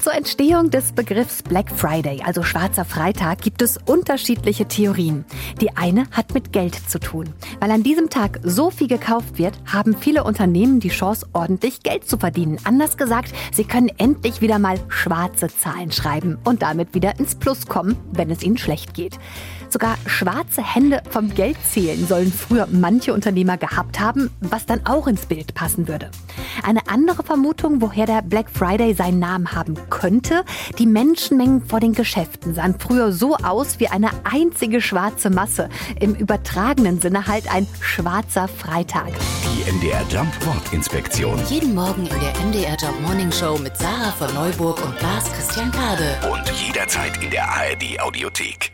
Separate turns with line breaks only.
Zur Entstehung des Begriffs Black Friday, also schwarzer Freitag, gibt es unterschiedliche Theorien. Die eine hat mit Geld zu tun. Weil an diesem Tag so viel gekauft wird, haben viele Unternehmen die Chance, ordentlich Geld zu verdienen. Anders gesagt, sie können endlich wieder mal schwarze Zahlen schreiben und damit wieder ins Plus kommen, wenn es ihnen schlecht geht. Sogar schwarze Hände vom Geldzählen sollen früher manche Unternehmer gehabt haben, was dann auch ins Bild passen würde. Eine andere Vermutung, woher der Black Friday seinen Namen haben könnte, die Menschenmengen vor den Geschäften sahen früher so aus wie eine einzige schwarze Masse. Im übertragenen Sinne halt ein schwarzer Freitag.
Die MDR Jump Wortinspektion.
Jeden Morgen in der MDR Job Morning Show mit Sarah von Neuburg und Lars Christian Kade.
Und jederzeit in der ARD Audiothek.